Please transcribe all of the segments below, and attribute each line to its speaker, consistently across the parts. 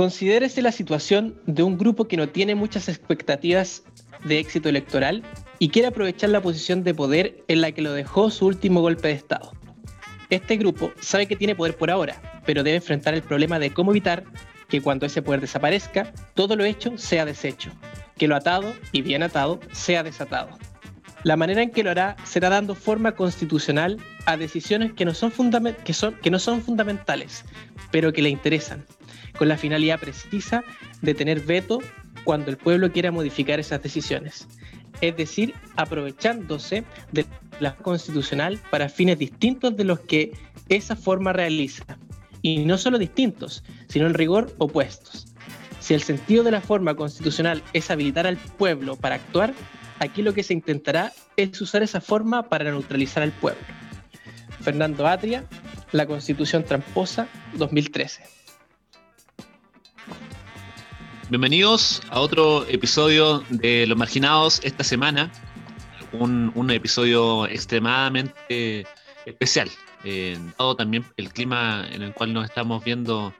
Speaker 1: Considérese la situación de un grupo que no tiene muchas expectativas de éxito electoral y quiere aprovechar la posición de poder en la que lo dejó su último golpe de Estado. Este grupo sabe que tiene poder por ahora, pero debe enfrentar el problema de cómo evitar que cuando ese poder desaparezca, todo lo hecho sea deshecho, que lo atado y bien atado sea desatado. La manera en que lo hará será dando forma constitucional a decisiones que no son, fundamentales, pero que le interesan, con la finalidad precisa de tener veto cuando el pueblo quiera modificar esas decisiones, es decir, aprovechándose de la constitucional para fines distintos de los que esa forma realiza, y no solo distintos, sino en rigor opuestos. Si el sentido de la forma constitucional es habilitar al pueblo para actuar, aquí lo que se intentará es usar esa forma para neutralizar al pueblo. Fernando Atria, La Constitución Tramposa, 2013.
Speaker 2: Bienvenidos a otro episodio de Los Marginados esta semana. Un, episodio extremadamente especial, eh, dado también el clima en el cual nos estamos viendo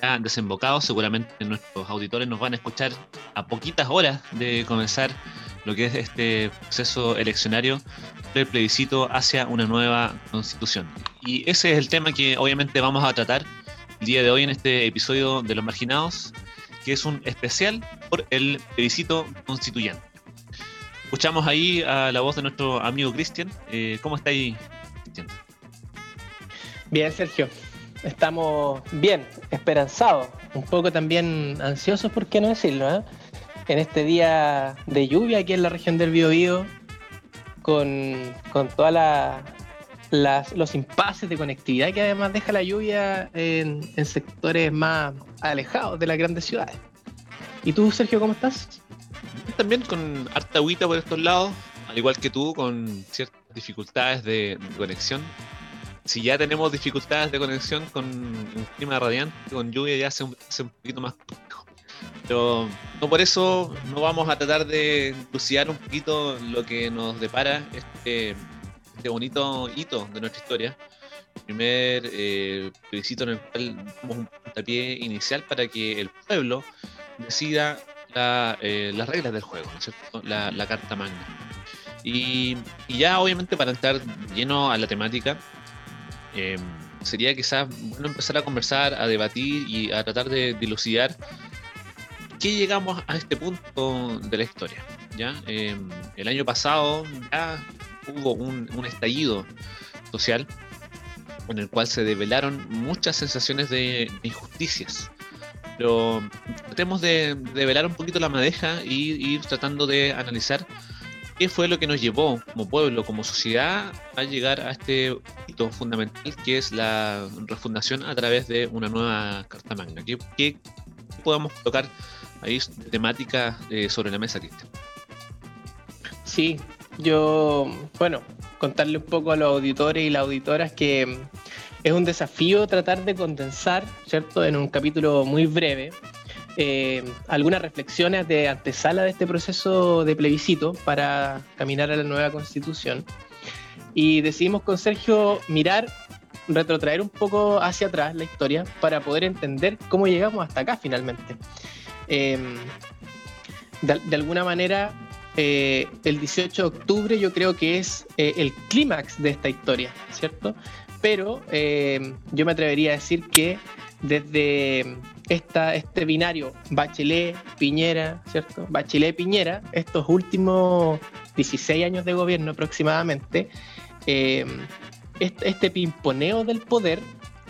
Speaker 2: ya desembocados. Seguramente nuestros auditores nos van a escuchar a poquitas horas de comenzar lo que es este proceso eleccionario del plebiscito hacia una nueva constitución. Y ese es el tema que obviamente vamos a tratar el día de hoy en este episodio de Los Marginados, que es un especial por el plebiscito constituyente. Escuchamos ahí a la voz de nuestro amigo Cristian. Eh, ¿Cómo está ahí, Cristian?
Speaker 1: Bien, Sergio. Estamos bien, esperanzados, un poco también ansiosos, ¿por qué no decirlo? Eh? En este día de lluvia aquí en la región del Biobío, con, con todos los impases de conectividad que además deja la lluvia en, sectores más alejados de las grandes ciudades. ¿Y tú, Sergio, cómo estás?
Speaker 2: También con harta agüita por estos lados, al igual que tú, con ciertas dificultades de conexión si ya tenemos dificultades de conexión con un clima radiante, con lluvia ya hace un, un poquito más complejo. Pero no por eso no vamos a tratar de luciar un poquito lo que nos depara este, este bonito hito de nuestra historia. Primer eh, en el cual damos un puntapié inicial para que el pueblo decida eh, las reglas del juego, La, carta magna. Y, ya obviamente para entrar lleno a la temática, Em, sería quizás bueno empezar a conversar, a debatir y a tratar de dilucidar qué llegamos a este punto de la historia. ¿ya? Em, el año pasado ya hubo un, estallido social en el cual se develaron muchas sensaciones de, injusticias. Pero tratemos de, develar un poquito la madeja y ir tratando de analizar qué fue lo que nos llevó como pueblo, como sociedad, a llegar a este hito fundamental que es la refundación a través de una nueva Carta Magna. ¿Qué, podemos tocar ahí temática eh, sobre la mesa, Cristian?
Speaker 1: Sí, yo, bueno, contarle un poco a los auditores y las auditoras que es un desafío tratar de condensar, ¿cierto?, en un capítulo muy breve eh, algunas reflexiones de antesala de este proceso de plebiscito para caminar a la nueva constitución. Y decidimos con Sergio mirar, retrotraer un poco hacia atrás la historia para poder entender cómo llegamos hasta acá finalmente. Em, de, alguna manera, eh, el 18 de octubre yo creo que es eh, el clímax de esta historia, ¿cierto? Pero em, yo me atrevería a decir que desde esta, este binario Bachelet-Piñera, ¿cierto? Bachelet-Piñera, estos últimos 16 años de gobierno aproximadamente, eh, este, pimponeo del poder,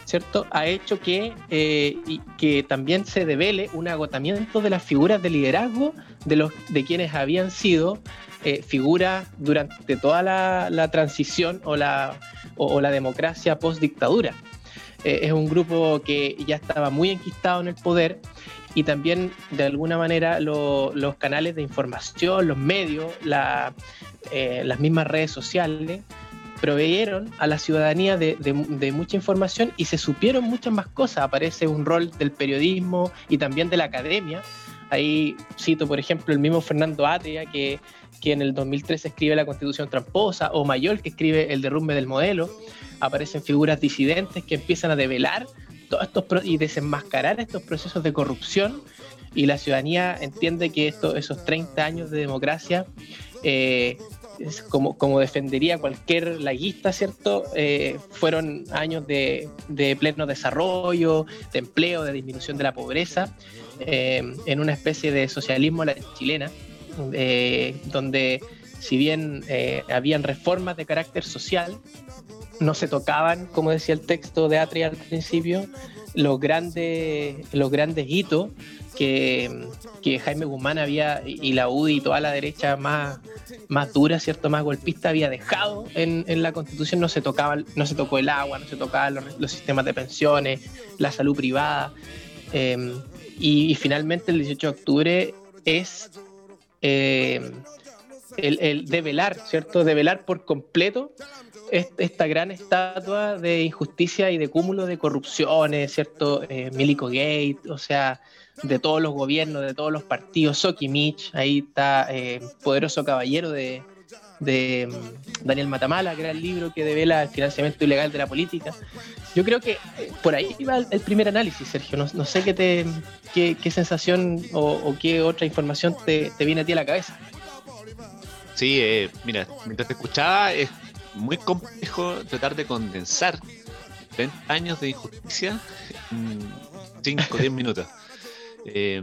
Speaker 1: ¿cierto? Ha hecho que, eh, y que también se devele un agotamiento de las figuras de liderazgo de, los, de quienes habían sido eh, figuras durante toda la, transición o la, o la democracia post-dictadura. Eh, es un grupo que ya estaba muy enquistado en el poder y también de alguna manera los canales de información, los medios, las mismas redes sociales proveyeron a la ciudadanía de, mucha información y se supieron muchas más cosas. Aparece un rol del periodismo y también de la academia. Ahí cito, por ejemplo, el mismo Fernando Atria, que, en el 2013 escribe la Constitución tramposa, o Mayor, que escribe El derrumbe del modelo aparecen figuras disidentes que empiezan a develar todos estos y desenmascarar estos procesos de corrupción y la ciudadanía entiende que esto, esos 30 años de democracia eh, como, como, defendería cualquier laguista, ¿cierto? Eh, fueron años de, pleno desarrollo, de empleo, de disminución de la pobreza, eh, en una especie de socialismo chilena, eh, donde si bien habían reformas de carácter social, no se tocaban, como decía el texto de Atria al principio, los grandes, los grandes hitos que, Jaime Guzmán había, y la UDI y toda la derecha más, más dura, ¿cierto? más golpista, había dejado en, la constitución, no se, tocaba, no se tocó el agua, no se tocaban los, sistemas de pensiones, la salud privada. Em, y, finalmente el 18 de octubre es em, el, el develar, ¿cierto? Develar por completo esta gran estatua de injusticia y de cúmulo de corrupciones, ¿cierto? Eh, Milico Gate, o sea, de todos los gobiernos, de todos los partidos, Soki Mitch, ahí está eh, Poderoso Caballero de, mm, Daniel Matamala, gran libro que devela el financiamiento ilegal de la política. Yo creo que eh, por ahí va el, primer análisis, Sergio. No, sé qué, te, qué, sensación o, qué otra información te, viene a ti a la cabeza.
Speaker 2: Sí, eh, mira, mientras te escuchaba, es muy complejo tratar de condensar 20 años de injusticia en 5 o 10 minutos. Eh,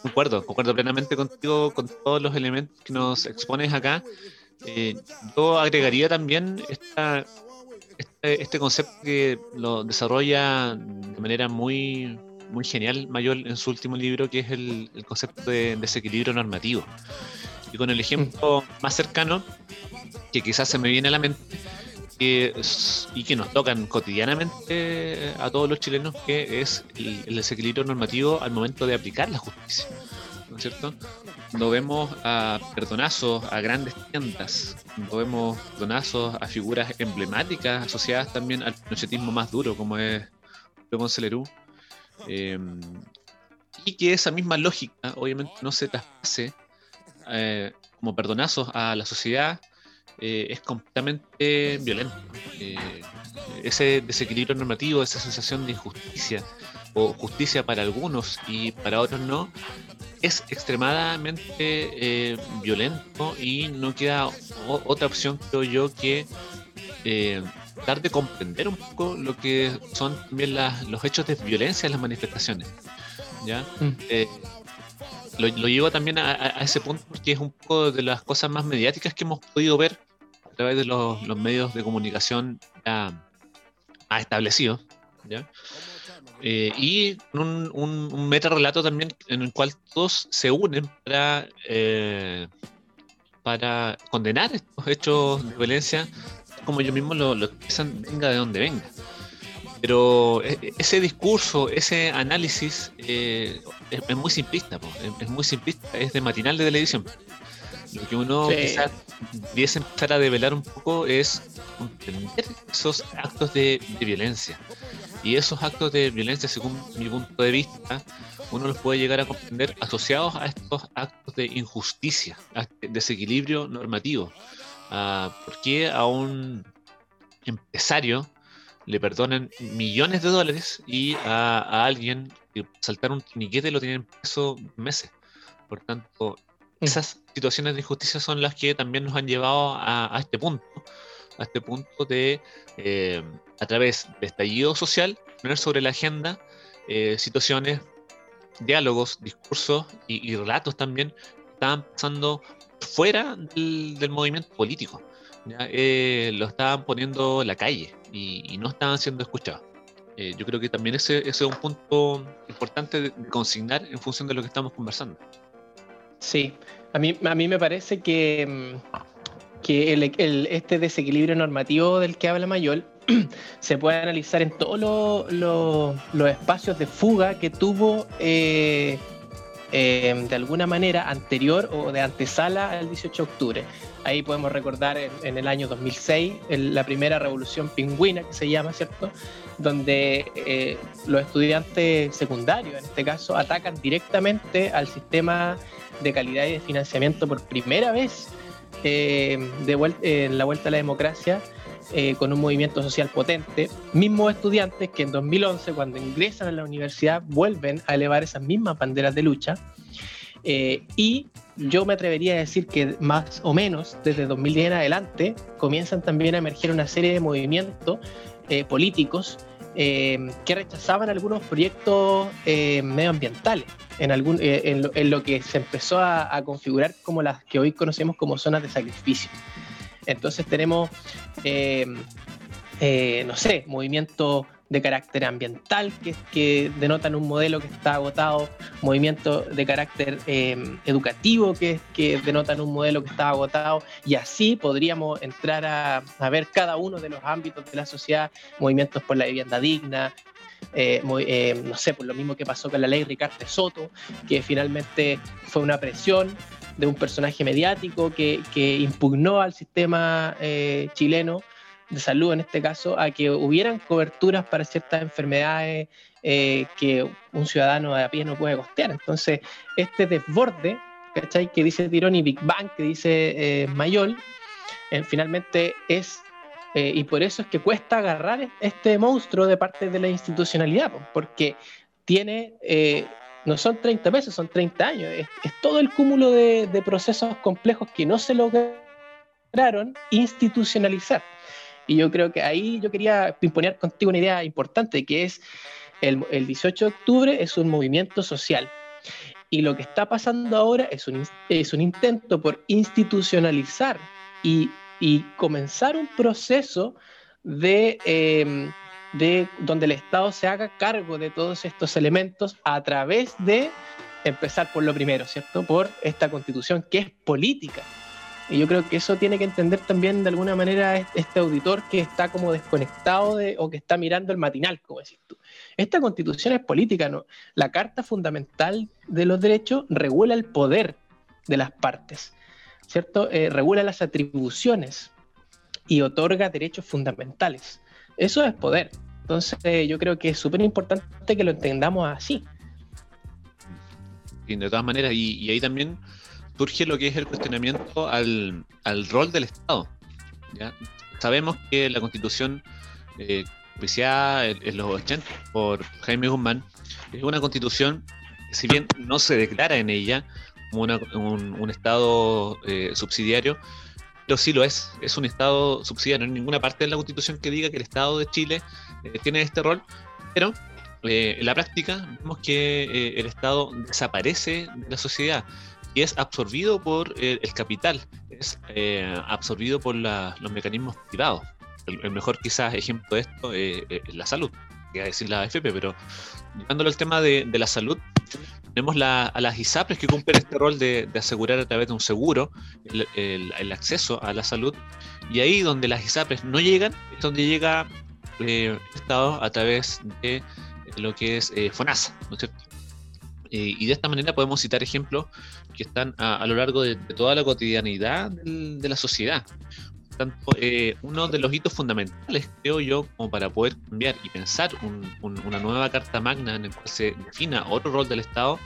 Speaker 2: concuerdo, concuerdo plenamente contigo con todos los elementos que nos expones acá. Eh, yo agregaría también esta, este, este, concepto que lo desarrolla de manera muy, muy genial Mayor en su último libro, que es el, concepto de desequilibrio normativo. Y con el ejemplo más cercano, que quizás se me viene a la mente, y que nos tocan cotidianamente a todos los chilenos, que es el, desequilibrio normativo al momento de aplicar la justicia. ¿No es cierto? Cuando vemos a perdonazos a grandes tiendas, cuando vemos perdonazos a figuras emblemáticas asociadas también al pinochetismo más duro, como es León eh, y que esa misma lógica obviamente no se traspase eh, como perdonazos a la sociedad eh, es completamente violento. Eh, ese desequilibrio normativo, esa sensación de injusticia o justicia para algunos y para otros no, es extremadamente violento y no queda otra opción, creo yo, que dar de comprender un poco lo que son también los hechos de violencia en las manifestaciones. ¿ya? Mm. Lo, llevo también a, ese punto porque es un poco de las cosas más mediáticas que hemos podido ver a través de los, medios de comunicación ya, establecidos. ¿ya? Eh, y un, un, meta relato también en el cual todos se unen para, eh, para condenar estos hechos de violencia, como ellos mismos lo, lo expresan, venga de donde venga. Pero e, ese discurso, ese análisis eh, es, muy simplista, es, muy simplista, es de matinal de televisión. Lo que uno quizás debiese empezar a develar un poco es entender esos actos de, violencia. Y esos actos de violencia, según mi punto de vista, uno los puede llegar a comprender asociados a estos actos de injusticia, a este desequilibrio normativo. Ah, ¿Por qué a un empresario le perdonan millones de dólares y a, alguien que saltar un niquete lo tienen preso meses? Por tanto, esas situaciones de injusticia son las que también nos han llevado a, este punto, a este punto de, eh, a través de estallido social, poner sobre la agenda eh, situaciones, diálogos, discursos y, relatos también que estaban pasando fuera del, movimiento político. Eh, lo estaban poniendo en la calle y, no estaban siendo escuchados. yo creo que también ese, es un punto importante de consignar en función de lo que estamos conversando.
Speaker 1: Sí, a mí, a mí me parece que, mm, que este desequilibrio normativo del que habla Mayol se puede analizar en todos los espacios de fuga que tuvo eh, em, de alguna manera anterior o de antesala al 18 de octubre. Ahí podemos recordar en, el año 2006 la primera revolución pingüina que se llama, ¿cierto? Donde eh, los estudiantes secundarios, en este caso, atacan directamente al sistema de calidad y de financiamiento por primera vez eh, de vuelta, en la vuelta a la democracia eh, con un movimiento social potente, mismos estudiantes que en 2011, cuando ingresan a la universidad, vuelven a elevar esas mismas banderas de lucha. Eh, y yo me atrevería a decir que más o menos desde 2010 en adelante comienzan también a emerger una serie de movimientos eh, políticos que rechazaban algunos proyectos medioambientales en, algún, en lo, que se empezó a, a configurar como las que hoy conocemos como zonas de sacrificio. Entonces tenemos, eh, eh, no sé, movimientos de carácter ambiental que, que, denotan un modelo que está agotado, movimientos de carácter eh, educativo que, que, denotan un modelo que está agotado, y así podríamos entrar a, ver cada uno de los ámbitos de la sociedad, movimientos por la vivienda digna, no sé, por lo mismo que pasó con la ley Ricardo Soto, que finalmente fue una presión de un personaje mediático que, impugnó al sistema eh, chileno de salud, en este caso, a que hubieran coberturas para ciertas enfermedades eh, que un ciudadano de a pie no puede costear. Entonces, este desborde, ¿cachai? Que dice Tironi Big Bang, que dice eh, Mayol, finalmente es y por eso es que cuesta agarrar este monstruo de parte de la institucionalidad, porque tiene no son 30 meses, son 30 años. Es, todo el cúmulo de, procesos complejos que no se lograron institucionalizar. Y yo creo que ahí yo quería imponer contigo una idea importante, que es el, 18 de octubre es un movimiento social. Y lo que está pasando ahora es un, es un intento por institucionalizar y, comenzar un proceso de... Em, de donde el Estado se haga cargo de todos estos elementos a través de empezar por lo primero, ¿cierto? Por esta constitución que es política. Y yo creo que eso tiene que entender también de alguna manera este auditor que está como desconectado de, o que está mirando el matinal, como decís tú. Esta constitución es política, ¿no? La Carta Fundamental de los Derechos regula el poder de las partes, ¿cierto? Eh, regula las atribuciones y otorga derechos fundamentales. Eso es poder. Entonces yo creo que es súper importante que lo entendamos así.
Speaker 2: Y de todas maneras, y, ahí también surge lo que es el cuestionamiento al, rol del Estado. Sabemos que la constitución eh, en, los 80 por Jaime Guzmán es una constitución si bien no se declara en ella como un, Estado eh, subsidiario, pero sí lo es. Es un Estado subsidiario. No hay ninguna parte de la Constitución que diga que el Estado de Chile eh, tiene este rol, pero eh, en la práctica vemos que el Estado desaparece de la sociedad y es absorbido por el capital, es absorbido por los mecanismos privados. El, mejor quizás ejemplo de esto es la salud, que a decir la AFP, pero llevándolo al tema de, la salud, tenemos a las ISAPRES que cumplen este rol de, asegurar a través de un seguro el, acceso a la salud. Y ahí donde las ISAPRES no llegan, es donde llega eh, Estado a través de lo que es eh, FONASA, ¿no es cierto? Eh, y de esta manera podemos citar ejemplos que están a, lo largo de, toda la cotidianidad de la sociedad. tanto, eh, uno de los hitos fundamentales, creo yo, como para poder cambiar y pensar una nueva Carta Magna en la cual se defina otro rol del Estado,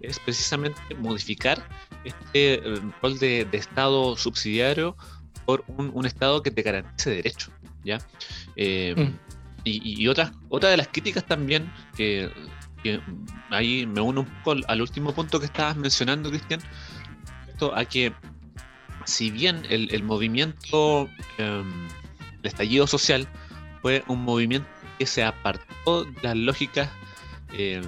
Speaker 2: es precisamente modificar este rol de, Estado subsidiario por un, un Estado que te garantice derecho. ¿ya? Eh, mm. Y, otra, otra de las críticas también, que, ahí me uno un poco al, último punto que estabas mencionando, Cristian, a que si bien el, movimiento, em, el estallido social, fue un movimiento que se apartó de las lógicas em,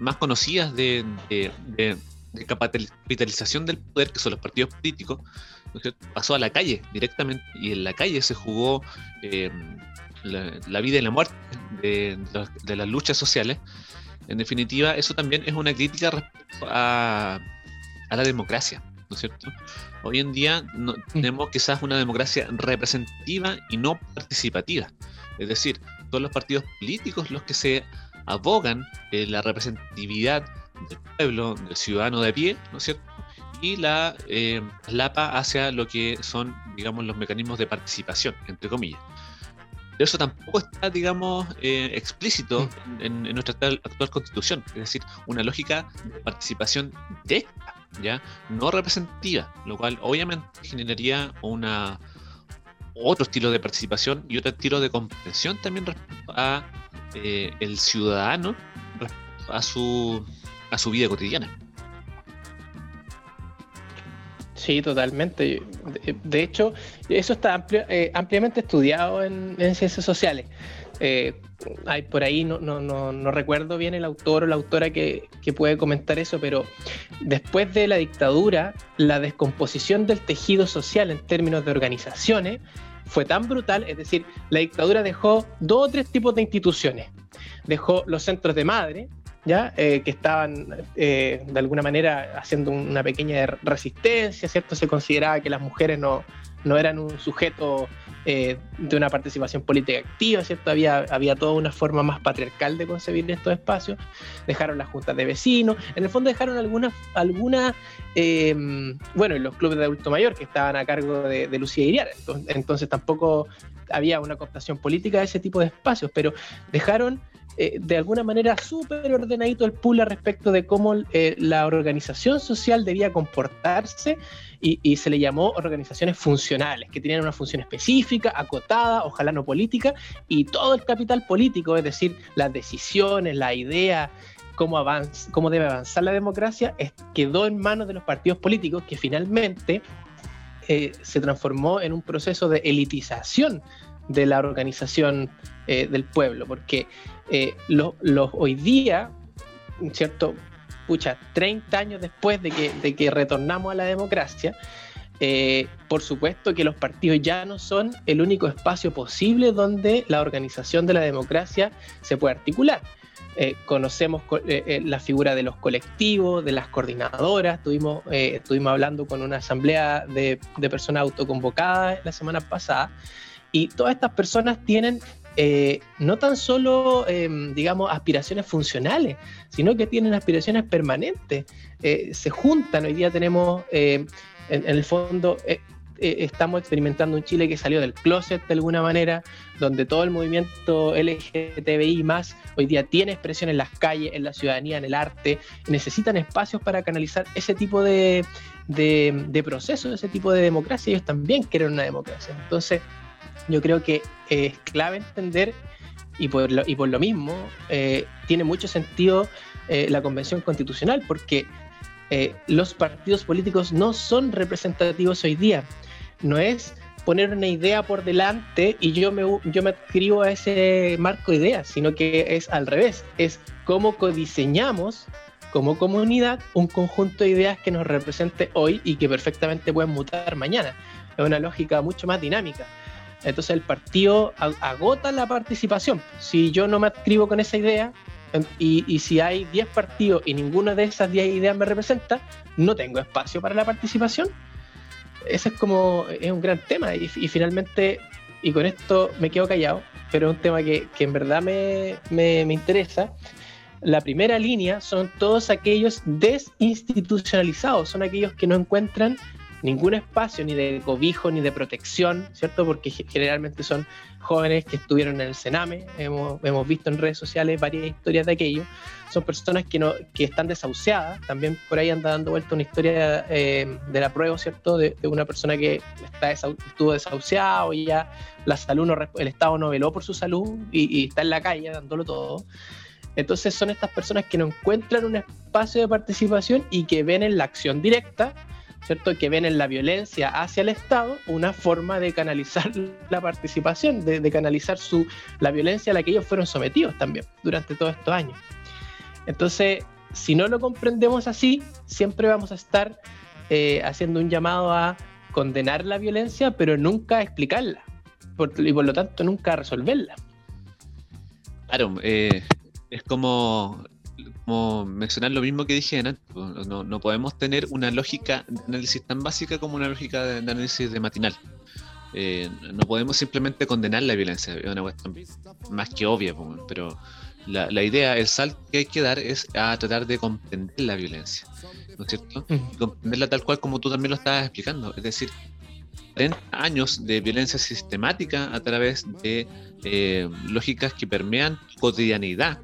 Speaker 2: más conocidas de, de capitalización del poder, que son los partidos políticos, pasó a la calle directamente y en la calle se jugó em, la, vida y la muerte de, las luchas sociales. En definitiva, eso también es una crítica respecto a, la democracia, ¿no es cierto? Hoy en día no, tenemos quizás una democracia representativa y no participativa. Es decir, son los partidos políticos los que se abogan en la representatividad del pueblo, del ciudadano de pie, ¿no es cierto? y la eh, lapa hacia lo que son, digamos, los mecanismos de participación, entre comillas. Pero eso tampoco está, digamos, eh, explícito mm. en, nuestra actual, constitución, es decir, una lógica de participación directa, ¿ya? No representativa, lo cual obviamente generaría una, otro estilo de participación y otro estilo de comprensión también respecto a eh, el ciudadano respecto a su, a su vida cotidiana.
Speaker 1: Sí, totalmente. De, hecho, eso está eh, ampliamente estudiado en, ciencias sociales. Eh, hay por ahí, no, no, no, recuerdo bien el autor o la autora que, puede comentar eso, pero después de la dictadura, la descomposición del tejido social en términos de organizaciones fue tan brutal, es decir, la dictadura dejó dos o tres tipos de instituciones. Dejó los centros de madre, Eh, que estaban eh, de alguna manera haciendo una pequeña resistencia, ¿cierto? Se consideraba que las mujeres no, no eran un sujeto eh, de una participación política activa, ¿cierto? Había, había toda una forma más patriarcal de concebir estos espacios. Dejaron las juntas de vecinos, en el fondo dejaron algunas, alguna, bueno, los clubes de adulto mayor que estaban a cargo de, Lucía Iriar, entonces, entonces tampoco había una cooptación política de ese tipo de espacios, pero dejaron eh, de alguna manera súper ordenadito el pool respecto de cómo eh, la organización social debía comportarse y, se le llamó organizaciones funcionales, que tenían una función específica, acotada, ojalá no política, y todo el capital político, es decir, las decisiones, la idea, cómo, avanza, cómo debe avanzar la democracia, quedó en manos de los partidos políticos que finalmente eh, se transformó en un proceso de elitización de la organización del pueblo, porque eh, los, hoy día, ¿cierto? Pucha, 30 años después de que, de que retornamos a la democracia, eh, por supuesto que los partidos ya no son el único espacio posible donde la organización de la democracia se puede articular. Eh, conocemos la figura de los colectivos, de las coordinadoras, estuvimos, estuvimos hablando con una asamblea de, de personas autoconvocadas la semana pasada, y todas estas personas tienen eh, no tan solo, em, digamos, aspiraciones funcionales, sino que tienen aspiraciones permanentes. Eh, se juntan, hoy día tenemos, em, en, el fondo, eh, estamos experimentando un Chile que salió del closet de alguna manera, donde todo el movimiento LGTBI más hoy día tiene expresión en las calles, en la ciudadanía, en el arte, necesitan espacios para canalizar ese tipo de, de, de procesos, ese tipo de democracia. Ellos también quieren una democracia. Entonces, yo creo que es clave entender, y por lo, y por lo mismo, eh, tiene mucho sentido eh, la Convención Constitucional, porque eh, los partidos políticos no son representativos hoy día. No es poner una idea por delante y yo me, yo me adscribo a ese marco de ideas, sino que es al revés, es cómo codiseñamos como comunidad un conjunto de ideas que nos represente hoy y que perfectamente pueden mutar mañana. Es una lógica mucho más dinámica. Entonces el partido agota la participación. Si yo no me adscribo con esa idea y, si hay 10 partidos y ninguna de esas 10 ideas me representa, no tengo espacio para la participación. Ese es como, es un gran tema y, finalmente, y con esto me quedo callado, pero es un tema que, en verdad me, me interesa. La primera línea son todos aquellos desinstitucionalizados, son aquellos que no encuentran ningún espacio ni de cobijo ni de protección, ¿cierto? Porque generalmente son jóvenes que estuvieron en el Sename, hemos, visto en redes sociales varias historias de aquello, son personas que, no, que están desahuciadas, también por ahí anda dando vuelta una historia eh, de la prueba, ¿cierto? De, una persona que está estuvo desahuciado y ya la salud no, el Estado no veló por su salud y, y está en la calle dándolo todo. Entonces son estas personas que no encuentran un espacio de participación y que ven en la acción directa ¿cierto? Que ven en la violencia hacia el Estado una forma de canalizar la participación, de, canalizar la violencia a la que ellos fueron sometidos también durante todos estos años. Entonces, si no lo comprendemos así, siempre vamos a estar eh, haciendo un llamado a condenar la violencia, pero nunca explicarla, y por lo tanto nunca resolverla.
Speaker 2: Claro, eh, es como como mencionar lo mismo que dije antes. No, no, podemos tener una lógica de análisis tan básica como una lógica de, análisis de matinal. Eh, no podemos simplemente condenar la violencia, es una cuestión más que obvia, pero la, la, idea, el salto que hay que dar es a tratar de comprender la violencia, ¿no es cierto? comprenderla tal cual como tú también lo estabas explicando, es decir, 30 años de violencia sistemática a través de eh, lógicas que permean cotidianidad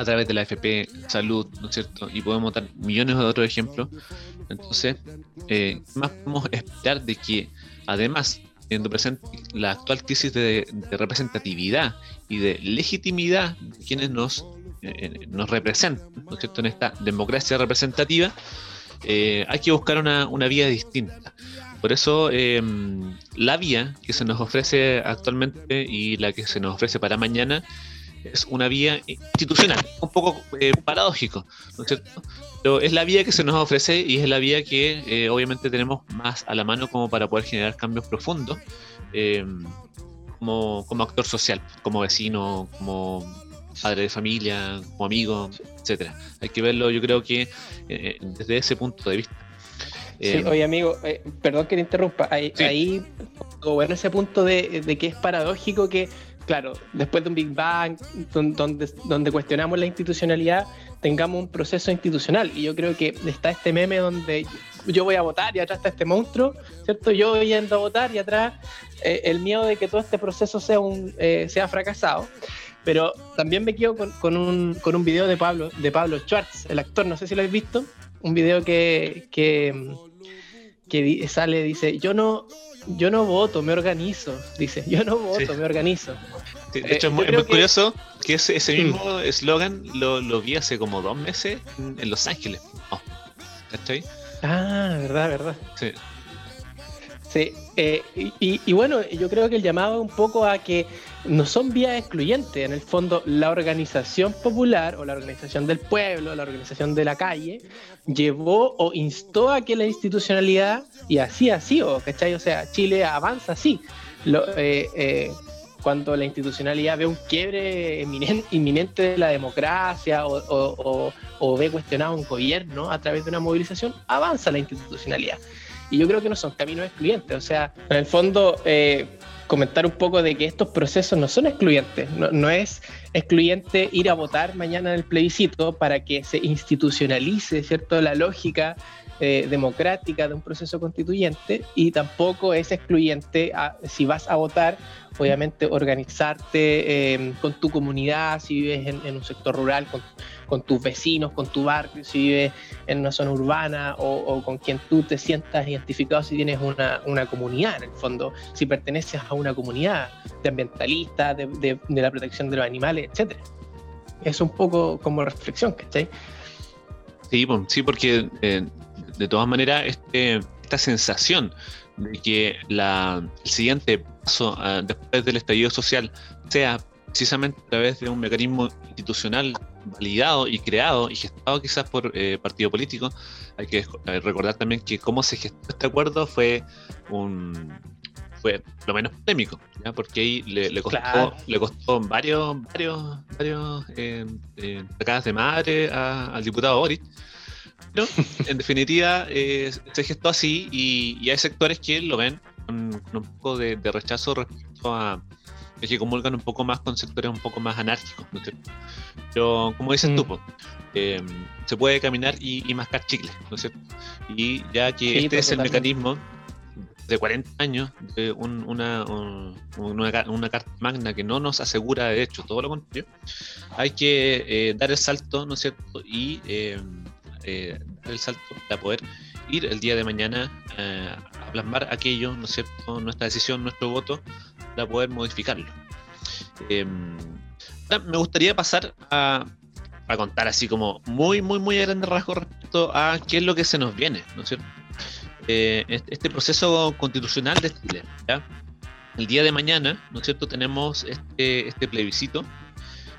Speaker 2: a través de la FP Salud, ¿no es cierto? Y podemos dar millones de otros ejemplos. Entonces, eh, más podemos esperar de que, además teniendo presente la actual crisis de, representatividad y de legitimidad de quienes nos, eh, nos representan, ¿no es cierto?, en esta democracia representativa, eh, hay que buscar una, una vía distinta. Por eso em, la vía que se nos ofrece actualmente y la que se nos ofrece para mañana es una vía institucional, un poco eh, paradójico, ¿no es cierto? Pero es la vía que se nos ofrece y es la vía que eh, obviamente tenemos más a la mano como para poder generar cambios profundos em, como, como, actor social, como vecino, como padre de familia, como amigo, etcétera. Hay que verlo, yo creo que eh, desde ese punto de vista.
Speaker 1: Sí, em, oye amigo, perdón que te interrumpa, ahí, ahí bueno ese punto de, de, que es paradójico que claro, después de un Big Bang, donde, donde cuestionamos la institucionalidad, tengamos un proceso institucional. Y yo creo que está este meme donde yo voy a votar y atrás está este monstruo, ¿cierto? Yo yendo a votar y atrás eh, el miedo de que todo este proceso sea, un, eh, sea fracasado. Pero también me quedo con, un, con un video de Pablo, de Pablo Schwartz, el actor, no sé si lo habéis visto, un video que, que, que sale, dice, yo no, yo no voto, me organizo. Dice, yo no voto, me organizo.
Speaker 2: De hecho, es muy, curioso que ese, ese mismo eslogan lo, lo, vi hace como dos meses en Los Ángeles. Oh,
Speaker 1: ¿Estoy? Ah, verdad, verdad. Sí. Sí, eh, y, y, bueno, yo creo que el llamado un poco a que no son vías excluyentes, en el fondo la organización popular o la organización del pueblo, la organización de la calle, llevó o instó a que la institucionalidad, y así ha sido, ¿cachai? O sea, Chile avanza así. Eh, eh, cuando la institucionalidad ve un quiebre inminente de la democracia o, ve cuestionado un gobierno a través de una movilización, avanza la institucionalidad. Y yo creo que no son caminos excluyentes. O sea, en el fondo, eh, comentar un poco de que estos procesos no son excluyentes. No, es excluyente ir a votar mañana en el plebiscito para que se institucionalice, ¿cierto?, la lógica eh, democrática de un proceso constituyente y tampoco es excluyente si vas a votar, obviamente organizarte eh, con tu comunidad, si vives en, un sector rural, con, tus vecinos, con tu barrio, si vives en una zona urbana o, con quien tú te sientas identificado si tienes una, una, comunidad, en el fondo, si perteneces a una comunidad de ambientalistas, de, de, la protección de los animales, etcétera. Es un poco como reflexión, ¿cachai?
Speaker 2: Sí, sí, porque eh, de todas maneras, este, esta sensación de que la, el siguiente paso ah, después del estallido social sea precisamente a través de un mecanismo institucional validado y creado y gestado quizás por eh, partido político. Hay que eh, recordar también que cómo se gestó este acuerdo fue un fue lo menos polémico, ¿ya? porque ahí le, costó, le costó varios varios varios eh, eh de madre al diputado Boris en definitiva, eh, se gestó así y, hay sectores que lo ven con, un poco de, rechazo respecto a que comulgan un poco más con sectores un poco más anárquicos. Pero, como dices tú, mm. eh, se puede caminar y, mascar chicles, ¿no es cierto? Y ya que este es el mecanismo de 40 años de una, una, carta magna que no nos asegura de hecho todo lo contrario, hay que eh, dar el salto, ¿no es cierto? Y eh, dar el salto para poder ir el día de mañana eh, a plasmar aquello, ¿no es cierto?, nuestra decisión, nuestro voto, para poder modificarlo. Em, me gustaría pasar a, a, contar así como muy, muy, muy a grandes rasgos respecto a qué es lo que se nos viene, ¿no es cierto? Eh, este proceso constitucional de Chile, ¿ya? El día de mañana, ¿no es cierto?, tenemos este, este plebiscito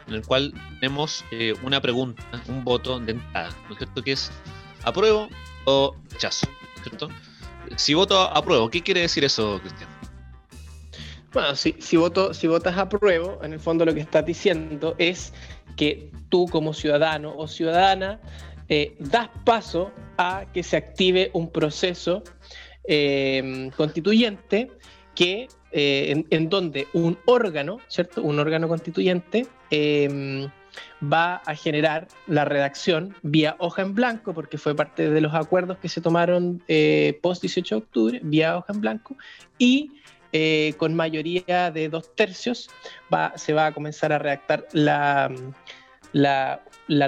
Speaker 2: en el cual tenemos eh, una pregunta, un voto de entrada, ¿no es cierto? Que es apruebo o rechazo, ¿no es cierto? Si voto apruebo, ¿qué quiere decir eso, Cristian?
Speaker 1: Bueno, si, si, voto, si votas apruebo, en el fondo lo que estás diciendo es que tú como ciudadano o ciudadana eh, das paso a que se active un proceso eh, constituyente que eh, en, donde un órgano, ¿cierto? Un órgano constituyente em, va a generar la redacción vía hoja en blanco, porque fue parte de los acuerdos que se tomaron eh, post 18 de octubre, vía hoja en blanco, y eh, con mayoría de dos tercios va, se va a comenzar a redactar la, la,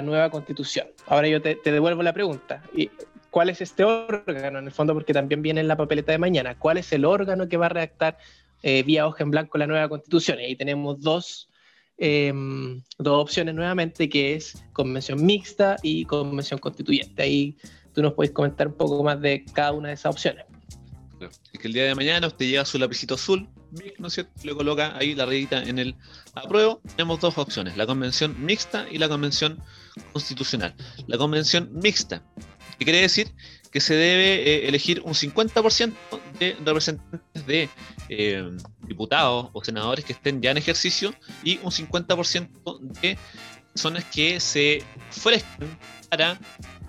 Speaker 1: nueva constitución. Ahora yo te, devuelvo la pregunta. Y, cuál es este órgano en el fondo, porque también viene en la papeleta de mañana, cuál es el órgano que va a redactar eh, vía hoja en blanco la nueva constitución. Y ahí tenemos dos, em, dos opciones nuevamente, que es convención mixta y convención constituyente. Ahí tú nos puedes comentar un poco más de cada una de esas opciones.
Speaker 2: Es que el día de mañana usted lleva su lapicito azul, ¿no es cierto? Le coloca ahí la rayita en el apruebo. Tenemos dos opciones, la convención mixta y la convención constitucional. La convención mixta, que quiere decir que se debe eh, elegir un 50% de representantes de eh, diputados o senadores que estén ya en ejercicio y un 50% de personas que se ofrezcan para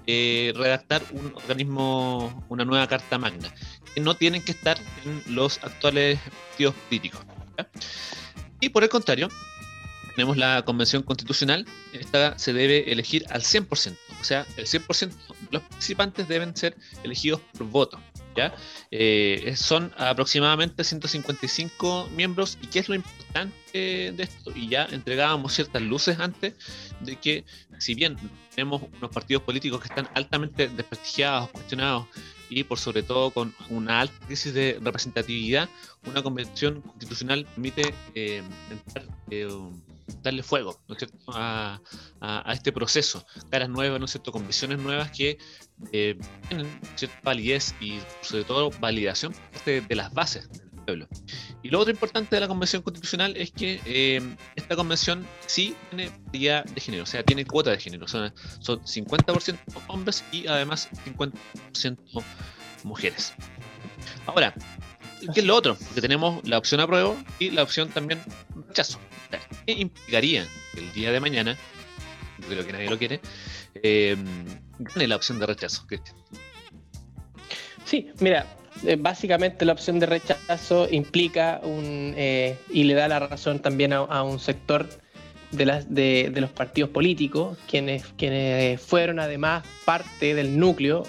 Speaker 2: eh, redactar un organismo, una nueva carta magna no tienen que estar en los actuales partidos políticos. Y por el contrario, tenemos la convención constitucional, esta se debe elegir al 100%, o sea, el 100% de los participantes deben ser elegidos por voto. ¿ya? Eh, son aproximadamente 155 miembros, y qué es lo importante de esto, y ya entregábamos ciertas luces antes de que, si bien tenemos unos partidos políticos que están altamente desprestigiados, cuestionados, y por sobre todo con una alta crisis de representatividad, una convención constitucional permite eh, eh, darle fuego A, este proceso, caras nuevas, ¿no es cierto? con nuevas que eh, tienen cierta validez y sobre todo validación de las bases pueblo. Y lo otro importante de la Convención Constitucional es que eh, esta convención sí tiene paridad de género, o sea, tiene cuota de género. Son, son 50% hombres y además 50% mujeres. Ahora, ¿qué es lo otro? Que tenemos la opción apruebo y la opción también rechazo. ¿Qué implicaría el día de mañana, creo que nadie lo quiere, eh, gane la opción de rechazo?
Speaker 1: Sí, mira, eh, básicamente la opción de rechazo implica un, eh, y le da la razón también a, un sector de, los partidos políticos, quienes, quienes fueron además parte del núcleo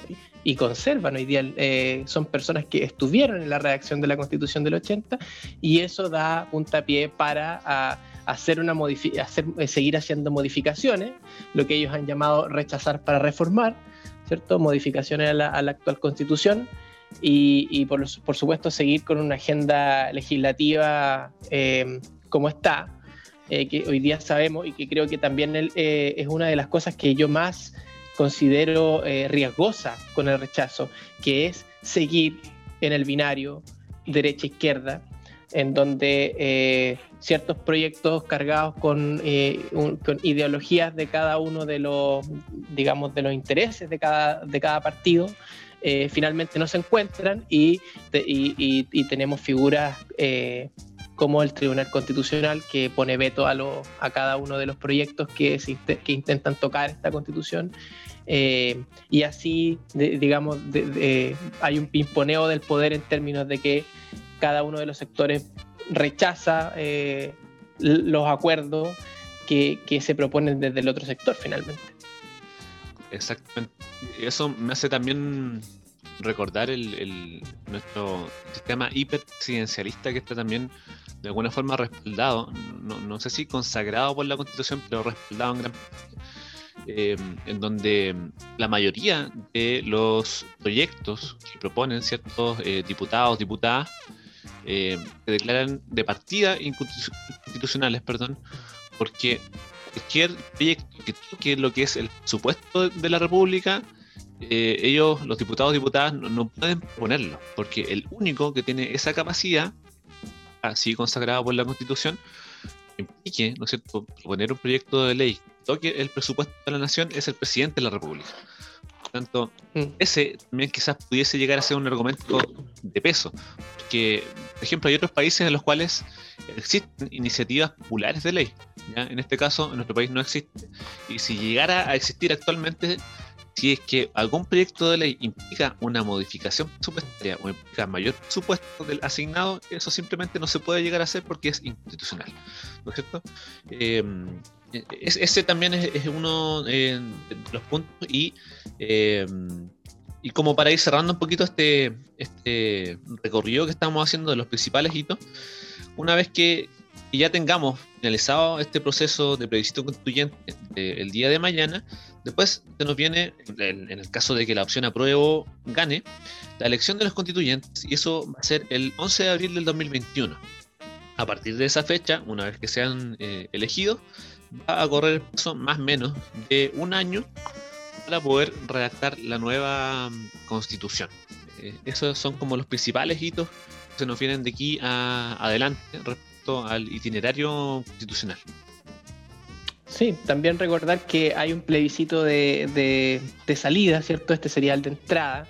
Speaker 1: y conservan hoy día, eh, son personas que estuvieron en la redacción de la Constitución del 80 y eso da puntapié para hacer una hacer, seguir haciendo modificaciones, lo que ellos han llamado rechazar para reformar, ¿cierto? Modificaciones a la, actual Constitución y, por, supuesto seguir con una agenda legislativa eh, como está, eh, que hoy día sabemos y que creo que también eh, es una de las cosas que yo más considero riesgosa con el rechazo, que es seguir en el binario derecha-izquierda, en donde ciertos proyectos cargados con, con, ideologías de cada uno de los, digamos, de los intereses de cada, de cada partido, eh, finalmente no se encuentran y, y, tenemos figuras eh, como el Tribunal Constitucional que pone veto a, lo, a cada uno de los proyectos que, que intentan tocar esta constitución. Eh, y así, digamos, hay un pimponeo del poder en términos de que cada uno de los sectores rechaza los acuerdos que, se proponen desde el otro sector finalmente.
Speaker 2: Exactamente. Eso me hace también recordar el, nuestro sistema hiperpresidencialista que está también de alguna forma respaldado, no, sé si consagrado por la constitución, pero respaldado en gran eh, en donde la mayoría de los proyectos que proponen ciertos eh, diputados, diputadas, eh, se declaran de partida inconstitucionales, perdón, porque cualquier proyecto que toque lo que es el supuesto de la República, eh, ellos, los diputados y diputadas, no, pueden ponerlo, porque el único que tiene esa capacidad, así consagrada por la Constitución, implique, ¿no es cierto?, proponer un proyecto de ley que toque el presupuesto de la nación es el presidente de la República. Tanto, mm. ese también quizás pudiese llegar a ser un argumento de peso, porque, por ejemplo, hay otros países en los cuales existen iniciativas populares de ley. En este caso, en nuestro país no existe. Y si llegara a existir actualmente, si es que algún proyecto de ley implica una modificación presupuestaria o implica mayor presupuesto del asignado, eso simplemente no se puede llegar a hacer porque es inconstitucional. ¿No es cierto? Em, ese también es, uno eh, de los puntos y, em, y como para ir cerrando un poquito este, este recorrido que estamos haciendo de los principales hitos, una vez que ya tengamos finalizado este proceso de plebiscito constituyente el día de mañana, Después se nos viene, en, el caso de que la opción apruebo gane, la elección de los constituyentes y eso va a ser el 11 de abril del 2021. A partir de esa fecha, una vez que sean eh, elegidos, va a correr el plazo más o menos de un año para poder redactar la nueva mm, constitución. Eh, esos son como los principales hitos que se nos vienen de aquí a adelante respecto al itinerario constitucional.
Speaker 1: Sí, también recordar que hay un plebiscito de, salida, ¿cierto? Este sería el de entrada.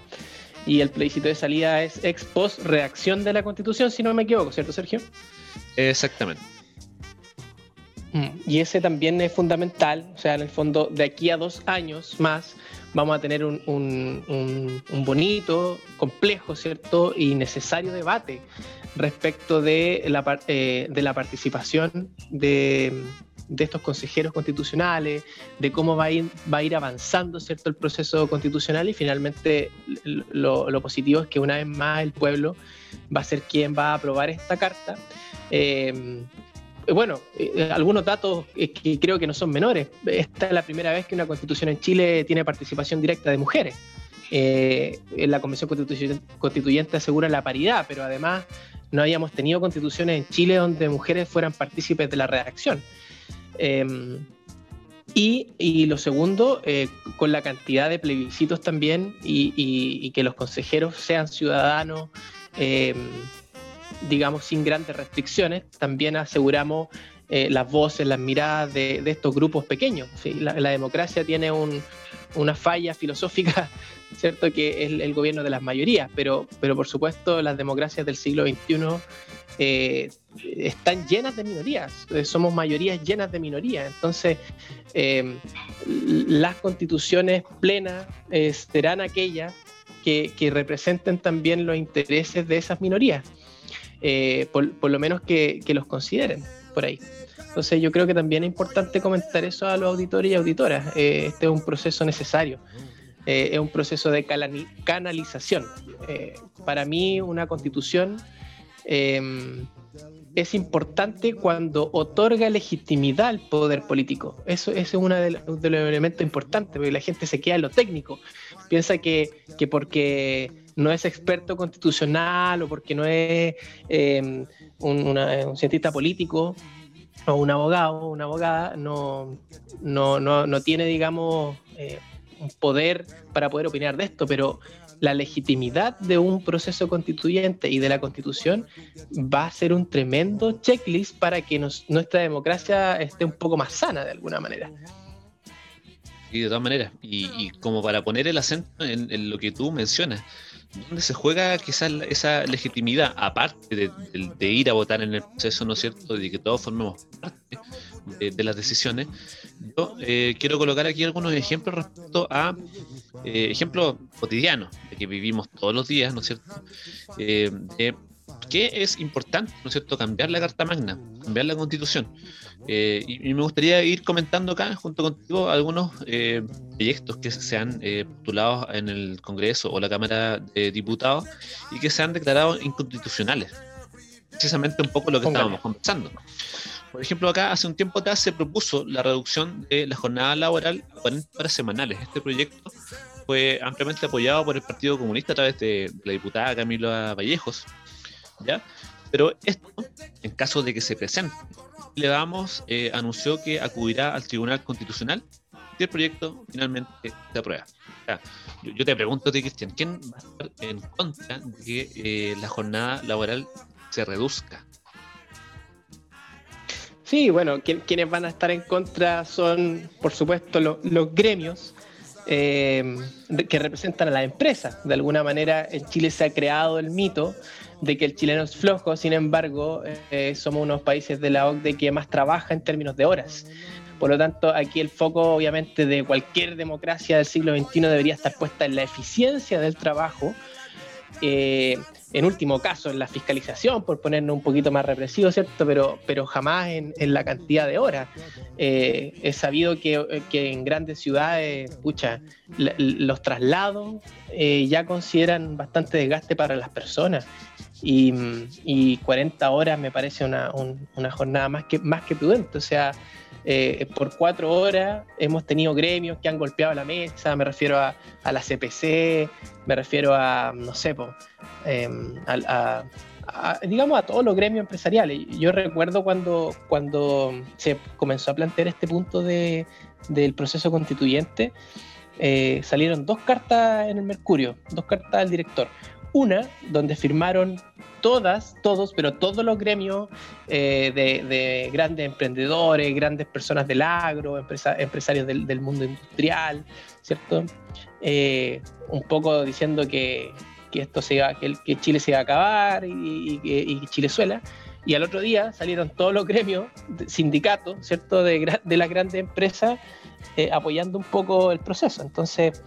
Speaker 1: Y el plebiscito de salida es ex post reacción de la constitución, si no me equivoco, ¿cierto, Sergio?
Speaker 2: Exactamente.
Speaker 1: Mm, y ese también es fundamental, o sea, en el fondo, de aquí a dos años más, vamos a tener un, bonito, complejo, ¿cierto? Y necesario debate respecto de la, eh, participación de, de estos consejeros constitucionales, de cómo va a ir, va a ir avanzando ¿cierto? el proceso constitucional y finalmente lo, positivo es que una vez más el pueblo va a ser quien va a aprobar esta carta. Eh, bueno, eh, algunos datos que creo que no son menores. Esta es la primera vez que una constitución en Chile tiene participación directa de mujeres. Eh, la Convención Constituyente asegura la paridad, pero además no habíamos tenido constituciones en Chile donde mujeres fueran partícipes de la redacción. Em, y, lo segundo, eh, con la cantidad de plebiscitos también y, que los consejeros sean ciudadanos, em, digamos, sin grandes restricciones, también aseguramos eh, las voces, las miradas de, estos grupos pequeños. La, democracia tiene una falla filosófica, ¿cierto? Que es el, gobierno de las mayorías, pero, pero por supuesto las democracias del siglo XXI eh, están llenas de minorías, eh, somos mayorías llenas de minorías. Entonces, eh, las constituciones plenas serán aquellas que, representen también los intereses de esas minorías, por, lo menos que, los consideren por ahí. Entonces yo creo que también es importante comentar eso a los auditores y auditoras. este es un proceso necesario. es un proceso de canalización. para mí una constitución Em, es importante cuando otorga legitimidad al poder político. Eso, es uno de, los elementos importantes, porque la gente se queda en lo técnico. Piensa que, porque no es experto constitucional o porque no es em, un, cientista político o un abogado una abogada, no, no, no, tiene, digamos, eh, un poder para poder opinar de esto, pero la legitimidad de un proceso constituyente y de la constitución va a ser un tremendo checklist para que nuestra democracia esté un poco más sana de alguna manera.
Speaker 2: Y de todas maneras, y, como para poner el acento en, lo que tú mencionas, donde se juega quizás esa legitimidad, aparte de, ir a votar en el proceso, ¿no es cierto?, de que todos formemos parte de, las decisiones, yo eh, quiero colocar aquí algunos ejemplos respecto a eh, ejemplos cotidianos que vivimos todos los días, ¿no es cierto? Eh, qué es importante, ¿no es cierto?, cambiar la Carta Magna, cambiar la Constitución. Eh, y, me gustaría ir comentando acá, junto contigo, algunos proyectos que se han postulado en el Congreso o la Cámara de Diputados y que se han declarado inconstitucionales. Precisamente un poco lo que estábamos conversando. Por ejemplo, acá hace un tiempo atrás se propuso la reducción de la jornada laboral a 40 horas semanales. Este proyecto fue ampliamente apoyado por el Partido Comunista a través de la diputada Camila Vallejos. Pero esto, en caso de que se presente, le damos, eh, anunció que acudirá al Tribunal Constitucional y el proyecto finalmente se aprueba. yo, te pregunto, Cristian, ¿quién va a estar en contra de que eh, la jornada laboral se reduzca?
Speaker 1: Sí, bueno, quienes van a estar en contra son, por supuesto, los gremios eh, que representan a la empresa. De alguna manera, en Chile se ha creado el mito de que el chileno es flojo, sin embargo, eh, somos unos países de la OCDE que más trabaja en términos de horas. Por lo tanto, aquí el foco, obviamente, de cualquier democracia del siglo XXI debería estar puesta en la eficiencia del trabajo. Eh, en último caso, en la fiscalización, por ponernos un poquito más represivo, ¿cierto? Pero, pero jamás en, la cantidad de horas. Eh, es sabido que, en grandes ciudades, pucha, los traslados eh, ya consideran bastante desgaste para las personas. Y, 40 horas me parece una, jornada más que, más que prudente. O sea, eh, por cuatro horas hemos tenido gremios que han golpeado la mesa, me refiero a, la CPC, me refiero a, no sé, em, a, digamos a todos los gremios empresariales. Yo recuerdo cuando, cuando se comenzó a plantear este punto de, del proceso constituyente, eh, salieron dos cartas en el Mercurio, dos cartas al director. Una donde firmaron todas, todos, pero todos los gremios eh, de, grandes emprendedores, grandes personas del agro, empresarios del, mundo industrial, ¿cierto? Eh, un poco diciendo que, esto se que, que, Chile se iba a acabar y, y, Chilezuela. Y al otro día salieron todos los gremios, sindicatos, ¿cierto?, de, de las grandes empresas eh, apoyando un poco el proceso. Entonces,